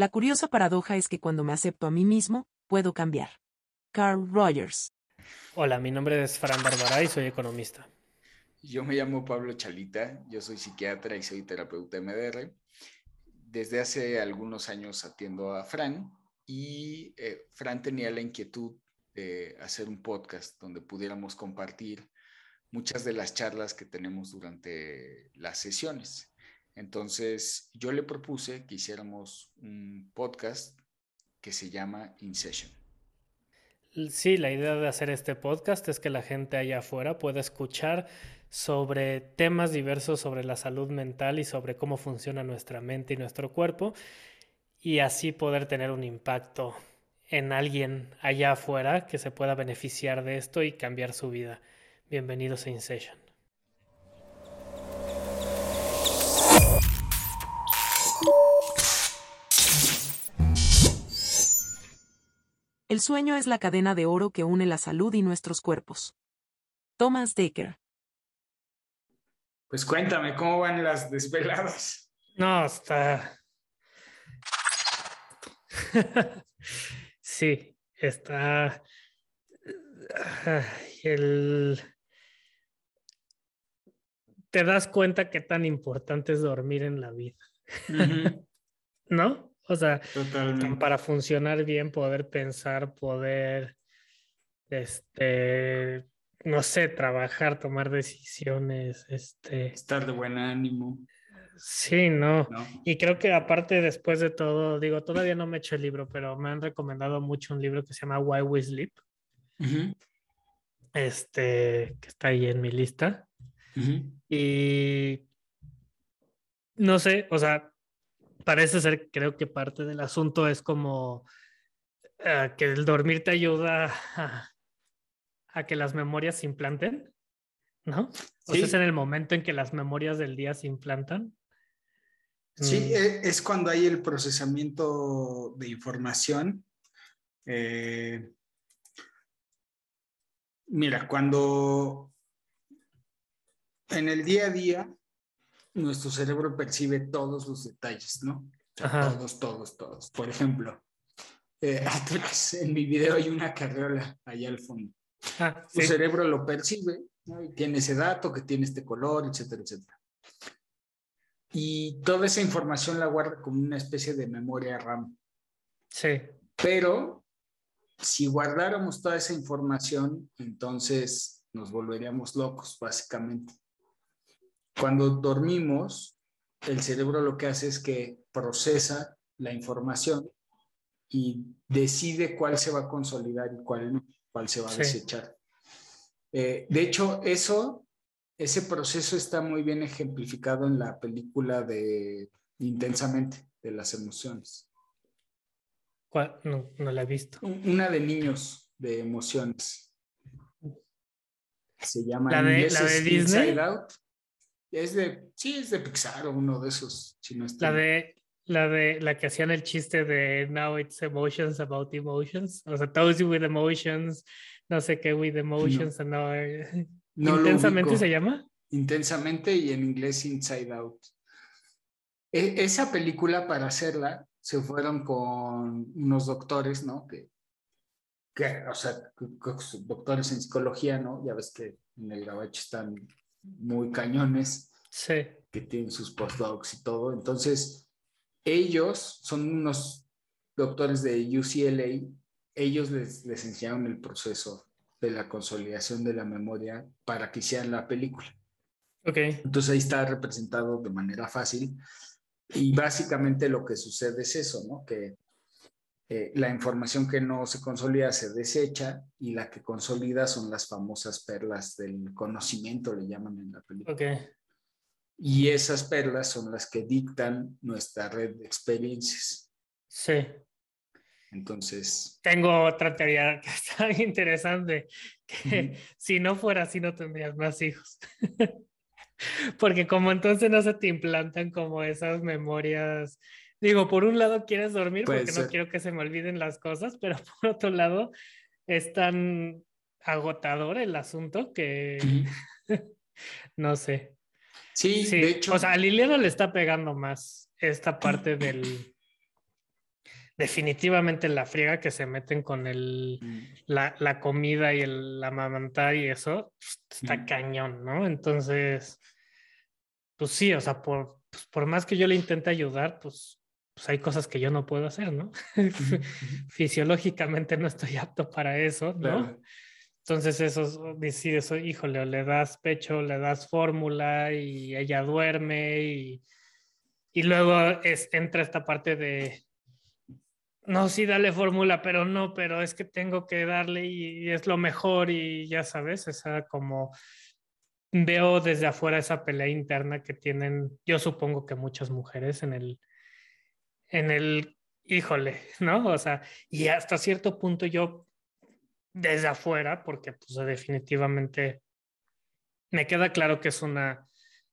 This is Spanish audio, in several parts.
La curiosa paradoja es que cuando me acepto a mí mismo, puedo cambiar. Carl Rogers. Hola, mi nombre es Fran Barbara y soy economista. Yo me llamo Pablo Chalita, yo soy psiquiatra y soy terapeuta MDR. Desde hace algunos años atiendo a Fran y eh, Fran tenía la inquietud de hacer un podcast donde pudiéramos compartir muchas de las charlas que tenemos durante las sesiones. Entonces, yo le propuse que hiciéramos un podcast que se llama In Session. Sí, la idea de hacer este podcast es que la gente allá afuera pueda escuchar sobre temas diversos sobre la salud mental y sobre cómo funciona nuestra mente y nuestro cuerpo y así poder tener un impacto en alguien allá afuera que se pueda beneficiar de esto y cambiar su vida. Bienvenidos a InSession. El sueño es la cadena de oro que une la salud y nuestros cuerpos. Thomas Decker. Pues cuéntame, ¿cómo van las desveladas? No, está. sí, está. El... Te das cuenta qué tan importante es dormir en la vida. ¿No? O sea, para funcionar bien, poder pensar, poder, este, no sé, trabajar, tomar decisiones, este. Estar de buen ánimo. Sí, no. Y creo que aparte, después de todo, digo, todavía no me he hecho el libro, pero me han recomendado mucho un libro que se llama Why We Sleep. Este, que está ahí en mi lista. Y no sé, o sea, parece ser, creo que parte del asunto es como eh, que el dormir te ayuda a, que las memorias se implanten, ¿no? O sea, es en el momento en que las memorias del día se implantan. Sí, mm. e, es cuando hay el procesamiento de información. Eh, mira, cuando en el día a día nuestro cerebro percibe todos los detalles, ¿no? todos, todos, todos. Por ejemplo, eh, en mi video hay una carriola allá al fondo. Ah, tu cerebro lo percibe, ¿no? y tiene ese dato que tiene este color, etcétera, etcétera. Y toda esa información la guarda como una especie de memoria RAM. Sí. Pero si guardáramos toda esa información, entonces nos volveríamos locos, básicamente. Cuando dormimos, el cerebro lo que hace es que procesa la información y decide cuál se va a consolidar y cuál no, cuál se va a desechar. Eh, de hecho, eso, ese proceso está muy bien ejemplificado en la película de Intensamente, de las emociones. No, no la he visto. Una de niños de emociones. Se llama la de, la de Disney. Out. Es de, sí, es de Pixar o uno de esos. Si no la de, la de la que hacían el chiste de Now it's emotions about emotions. O sea, Toast with emotions, no sé qué with emotions. No. Intensamente se llama. Intensamente y en inglés Inside Out. E, esa película para hacerla se fueron con unos doctores, ¿no? Que, que o sea, doctores en psicología, ¿no? Ya ves que en el gabacho están muy cañones, sí. que tienen sus postdocs y todo. Entonces, ellos son unos doctores de UCLA, ellos les, les enseñaron el proceso de la consolidación de la memoria para que hicieran la película. Ok. Entonces ahí está representado de manera fácil. Y básicamente lo que sucede es eso, ¿no? Que eh, la información que no se consolida se desecha y la que consolida son las famosas perlas del conocimiento, le llaman en la película. Okay. Y esas perlas son las que dictan nuestra red de experiencias. Sí. Entonces. Tengo otra teoría que está interesante, que si no fuera así no tendrías más hijos. Porque como entonces no se te implantan como esas memorias Digo, por un lado quieres dormir porque no quiero que se me olviden las cosas, pero por otro lado es tan agotador el asunto que no sé. Sí, de hecho. O sea, a Liliana le está pegando más esta parte del, definitivamente la friega que se meten con el, Mm. la, la comida y el amamantar y eso, pues, está Mm. cañón, ¿no? Entonces, pues sí, o sea, por, pues, por más que yo le intente ayudar, pues, pues hay cosas que yo no puedo hacer, ¿no? Ujú. Fisiológicamente no estoy apto para eso, ¿no? Claro. Entonces eso decides, híjole, o le das pecho, le das fórmula y ella duerme y, y luego es, entra esta parte de, no, sí, dale fórmula, pero no, pero es que tengo que darle y, y es lo mejor y ya sabes, esa como veo desde afuera esa pelea interna que tienen, yo supongo que muchas mujeres en el, en el, híjole, ¿no? O sea, y hasta cierto punto yo desde afuera, porque pues definitivamente me queda claro que es una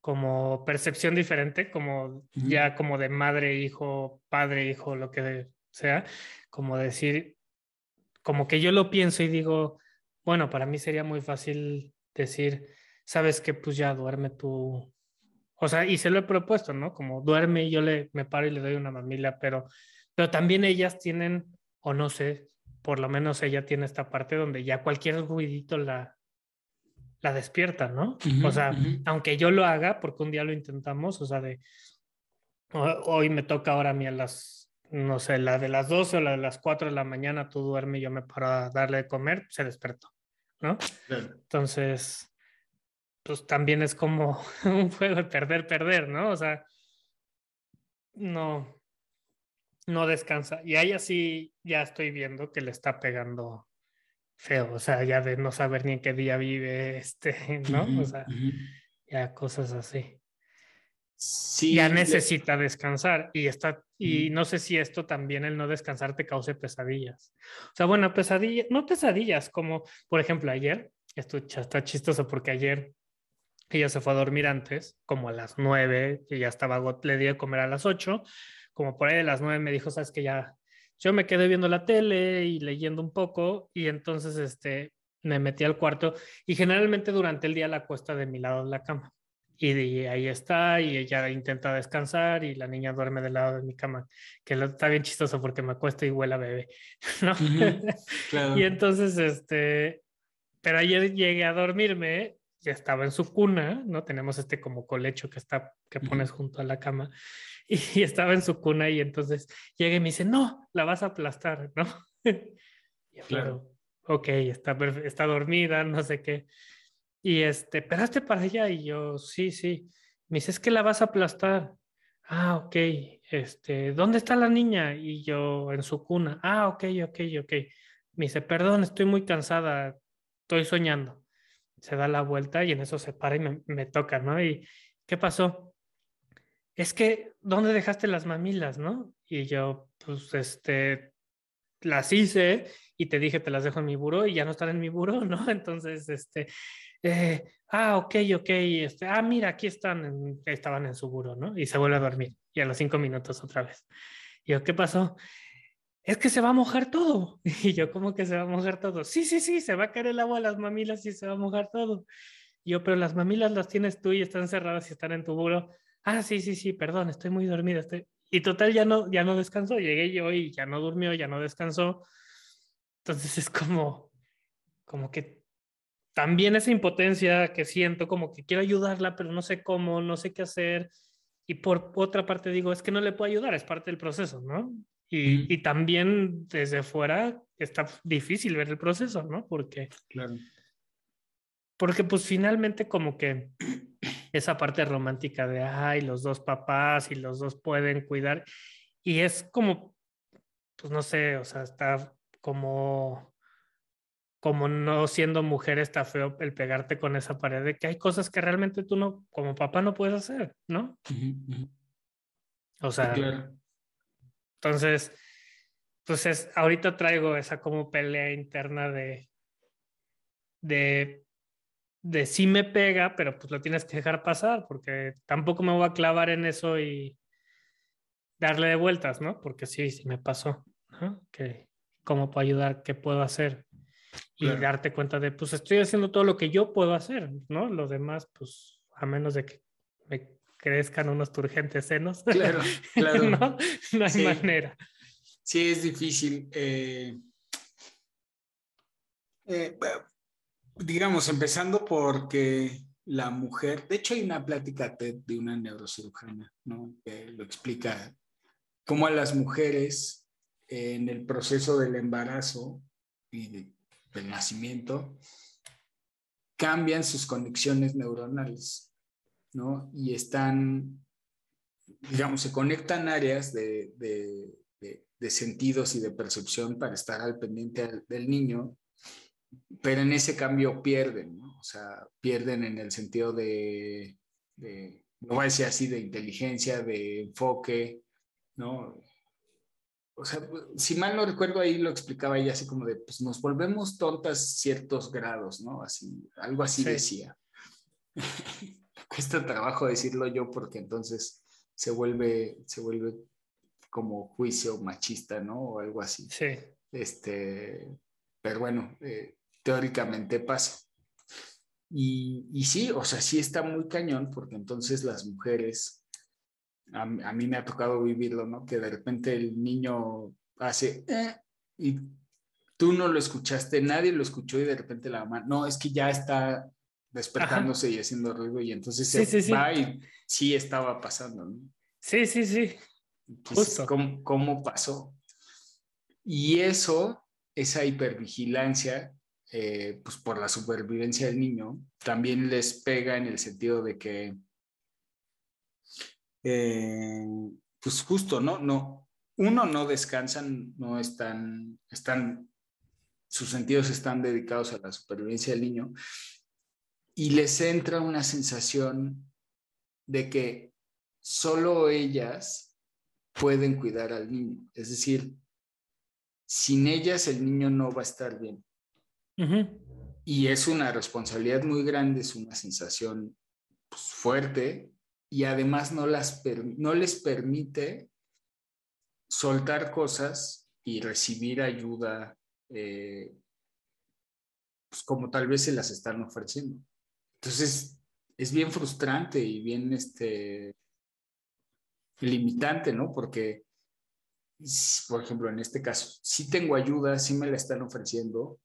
como percepción diferente, como ya como de madre, hijo, padre, hijo, lo que sea, como decir, como que yo lo pienso y digo, bueno, para mí sería muy fácil decir, sabes que pues ya duerme tú, o sea, y se lo he propuesto, ¿no? Como duerme y yo le, me paro y le doy una mamila, pero, pero también ellas tienen, o no sé, por lo menos ella tiene esta parte donde ya cualquier ruidito la, la despierta, ¿no? O sea, aunque yo lo haga, porque un día lo intentamos, o sea, de ho- hoy me toca ahora a mí a las, no sé, la de las 12 o la de las 4 de la mañana, tú duerme y yo me paro a darle de comer, se despertó, ¿no? Claro. Entonces, pues también es como un juego de perder, perder, ¿no? O sea, no, no descansa. Y ahí así ya estoy viendo que le está pegando feo, o sea, ya de no saber ni en qué día vive, este, ¿no? O sea, ya cosas así. Sí, ya le- necesita descansar y está y no sé si esto también el no descansar te cause pesadillas. O sea, bueno, pesadillas, no pesadillas, como por ejemplo ayer, esto está chistoso porque ayer ella se fue a dormir antes, como a las nueve, y ya estaba, le di de comer a las ocho, como por ahí de las nueve me dijo, sabes que ya, yo me quedé viendo la tele y leyendo un poco y entonces este, me metí al cuarto y generalmente durante el día la acuesta de mi lado de la cama. Y, ahí está, y ella intenta descansar, y la niña duerme del lado de mi cama, que lo- está bien chistoso porque me acuesto y huele a bebé, ¿no? Claro. Y entonces, este, pero ayer llegué a dormirme, ya estaba en su cuna, ¿no? Tenemos este como colecho que está, que pones junto a la cama, y, estaba en su cuna, y entonces llega y me dice, no, la vas a aplastar, ¿no? Y Claro. pero, ok, está, está dormida, no sé qué. Y este, para allá, y yo, sí, sí. Me dice, es que la vas a aplastar. Ah, ok. Este, ¿dónde está la niña? Y yo, en su cuna. Ah, ok, ok, ok. Me dice, perdón, estoy muy cansada, estoy soñando. Se da la vuelta y en eso se para y me, me toca, ¿no? Y, ¿qué pasó? Es que, ¿dónde dejaste las mamilas, no? Y yo, pues, este, las hice y te dije, te las dejo en mi buró y ya no están en mi buró, ¿no? Entonces, este, eh, ah, ok, ok, este, ah, mira, aquí están, en- estaban en su buró, ¿no? Y se vuelve a dormir y a los cinco minutos otra vez. Y yo, ¿qué pasó? Es que se va a mojar todo. Y yo, ¿cómo que se va a mojar todo? Sí, sí, sí, se va a caer el agua a las mamilas y se va a mojar todo. Y yo, pero las mamilas las tienes tú y están cerradas y están en tu buró. Ah, sí, sí, sí, perdón, estoy muy dormida. Estoy... Y total, ya no, ya no descansó. Llegué yo y ya no durmió, ya no descansó. Entonces es como, como que también esa impotencia que siento, como que quiero ayudarla, pero no sé cómo, no sé qué hacer. Y por otra parte digo, es que no le puedo ayudar, es parte del proceso, ¿no? Y, también desde fuera está difícil ver el proceso, ¿no? Porque, Claro. porque pues finalmente como que esa parte romántica de, ay, los dos papás y los dos pueden cuidar. Y es como, pues no sé, o sea, está como, como no siendo mujer está feo el pegarte con esa pared de que hay cosas que realmente tú no, como papá no puedes hacer, ¿no? O sea, Claro. Entonces, pues es, ahorita traigo esa como pelea interna de, de, de sí me pega, pero pues lo tienes que dejar pasar, porque tampoco me voy a clavar en eso y darle de vueltas, ¿no? Porque sí, sí me pasó, ¿no? Que, ¿Cómo puedo ayudar? ¿Qué puedo hacer? Y Claro. darte cuenta de, pues estoy haciendo todo lo que yo puedo hacer, ¿no? Lo demás, pues, a menos de que crezcan unos turgentes senos. Claro, claro. no, no hay Sí. manera. Sí, es difícil. Eh, eh, digamos, empezando porque la mujer, de hecho hay una plática de una neurocirujana, ¿no? Que lo explica cómo a las mujeres en el proceso del embarazo y del nacimiento cambian sus conexiones neuronales, ¿no? Y están, digamos, se conectan áreas de, de, de, sentidos y de percepción para estar al pendiente del niño, pero en ese cambio pierden, ¿no? O sea, pierden en el sentido de, no voy a decir así, de inteligencia, de enfoque, ¿no? O sea, si mal no recuerdo, ahí lo explicaba ella así como de, pues nos volvemos tontas ciertos grados, ¿no? Así, algo así decía. Cuesta trabajo decirlo yo porque entonces se vuelve, se vuelve como juicio machista, ¿no? O algo así. Sí. Este, pero bueno, eh, teóricamente pasa. Y, y sí, o sea, sí está muy cañón porque entonces las mujeres a, mí me ha tocado vivirlo, ¿no? Que de repente el niño hace, eh", y tú no lo escuchaste, nadie lo escuchó y de repente la mamá, no, es que ya está despertándose y haciendo ruido y entonces se va y sí estaba pasando, ¿no? Sí, sí, sí. Justo. ¿cómo, ¿cómo, pasó? Y eso, esa hipervigilancia, eh, pues por la supervivencia del niño, también les pega en el sentido de que eh, pues justo, ¿no? No, uno no descansan, no están, están, sus sentidos están dedicados a la supervivencia del niño y les entra una sensación de que solo ellas pueden cuidar al niño. Es decir, sin ellas el niño no va a estar bien. Y es una responsabilidad muy grande, es una sensación pues, fuerte y además no, las no les permite soltar cosas y recibir ayuda eh, pues como tal vez se las están ofreciendo. Entonces, es bien frustrante y bien este, limitante, ¿no? Porque, por ejemplo, en este caso, sí tengo ayuda, sí me la están ofreciendo,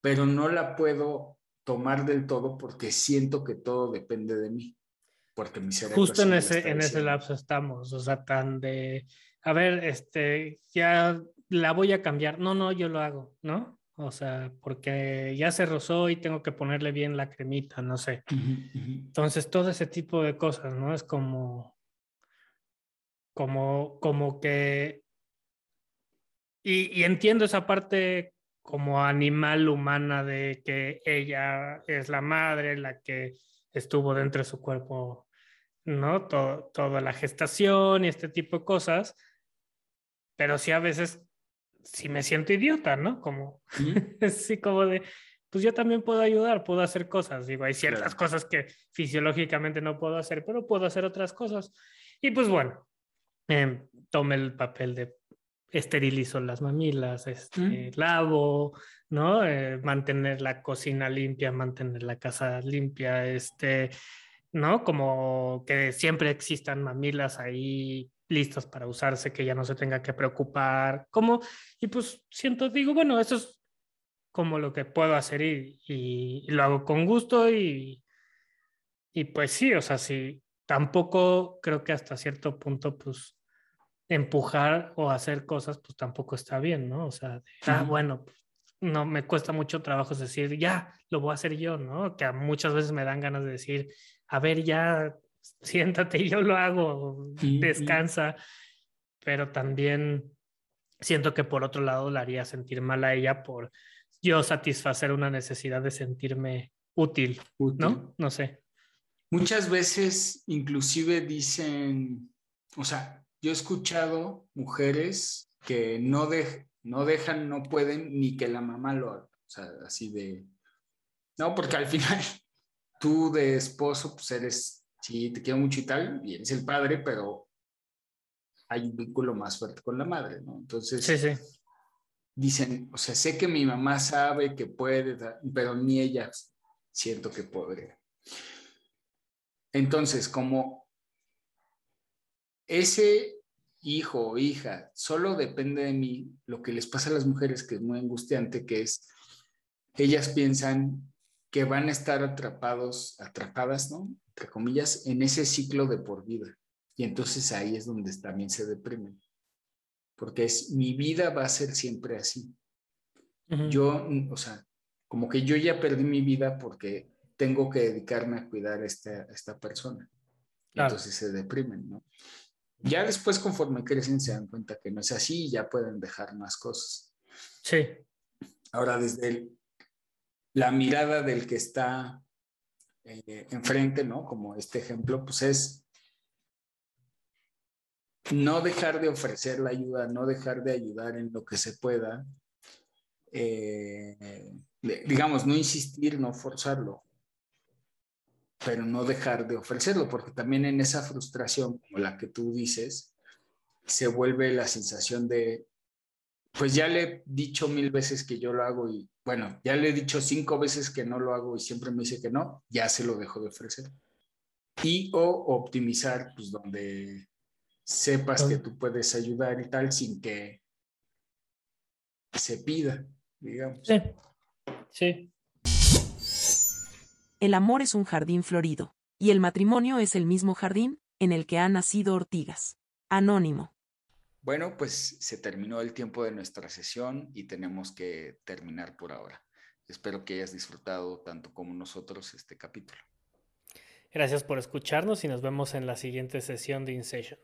pero no la puedo tomar del todo porque siento que todo depende de mí porque mi Justo en ese, en ese lapso estamos, o sea, tan de, a ver, este, ya la voy a cambiar. No, no, yo lo hago, ¿no? O sea, porque ya se rozó y tengo que ponerle bien la cremita, no sé. Entonces, todo ese tipo de cosas, ¿no? Es como, como, como que, y, y entiendo esa parte como animal humana de que ella es la madre, la que estuvo dentro de su cuerpo ¿no? toda la gestación y este tipo de cosas, pero sí a veces sí me siento idiota, ¿no? Como, sí, como de, pues yo también puedo ayudar, puedo hacer cosas, digo, hay ciertas cosas que fisiológicamente no puedo hacer, pero puedo hacer otras cosas. Y pues bueno, eh, tome el papel de esterilizo las mamilas, este, lavo, ¿no? Eh, mantener la cocina limpia, mantener la casa limpia, este, ¿no? Como que siempre existan mamilas ahí listas para usarse, que ya no se tenga que preocupar, como, y pues siento, digo, bueno, eso es como lo que puedo hacer y, y, lo hago con gusto y, y pues sí, o sea, sí, tampoco creo que hasta cierto punto, pues empujar o hacer cosas, pues tampoco está bien, ¿no? O sea, ah, bueno, pues, no me cuesta mucho trabajo decir, ya, lo voy a hacer yo, ¿no? Que muchas veces me dan ganas de decir, a ver, ya siéntate, yo lo hago, descansa, pero también siento que por otro lado la haría sentir mal a ella por yo satisfacer una necesidad de sentirme útil, ¿no? No sé. Muchas veces inclusive dicen, o sea, yo he escuchado mujeres que no, no dejan, no pueden ni que la mamá lo haga, o sea, así de, no, porque al final tú de esposo, pues eres, sí, te quiero mucho y tal, y eres el padre, pero hay un vínculo más fuerte con la madre, ¿no? Entonces, sí, sí. dicen, o sea, sé que mi mamá sabe que puede, pero ni ella siento que podría. Entonces, como ese, hijo o hija, solo depende de mí, lo que les pasa a las mujeres, que es muy angustiante, que es, ellas piensan que van a estar atrapados, atrapadas, ¿no? Entre comillas, en ese ciclo de por vida. Y entonces ahí es donde también se deprimen. Porque es, mi vida va a ser siempre así. Yo, o sea, como que yo ya perdí mi vida porque tengo que dedicarme a cuidar a esta, esta persona. Entonces se deprimen, ¿no? Ya después, conforme crecen, se dan cuenta que no es así y ya pueden dejar más cosas. Sí. Ahora, desde la mirada del que está eh, enfrente, ¿no? Como este ejemplo, pues es no dejar de ofrecer la ayuda, no dejar de ayudar en lo que se pueda. Eh, digamos, no insistir, no forzarlo pero no dejar de ofrecerlo, porque también en esa frustración, como la que tú dices, se vuelve la sensación de, pues ya le he dicho mil veces que yo lo hago y, bueno, ya le he dicho cinco veces que no lo hago y siempre me dice que no, ya se lo dejo de ofrecer. Y o optimizar, pues donde sepas que tú puedes ayudar y tal sin que se pida, digamos. Sí, sí. El amor es un jardín florido, y el matrimonio es el mismo jardín en el que han nacido ortigas. Anónimo. Bueno, pues se terminó el tiempo de nuestra sesión y tenemos que terminar por ahora. Espero que hayas disfrutado tanto como nosotros este capítulo. Gracias por escucharnos y nos vemos en la siguiente sesión de InSession.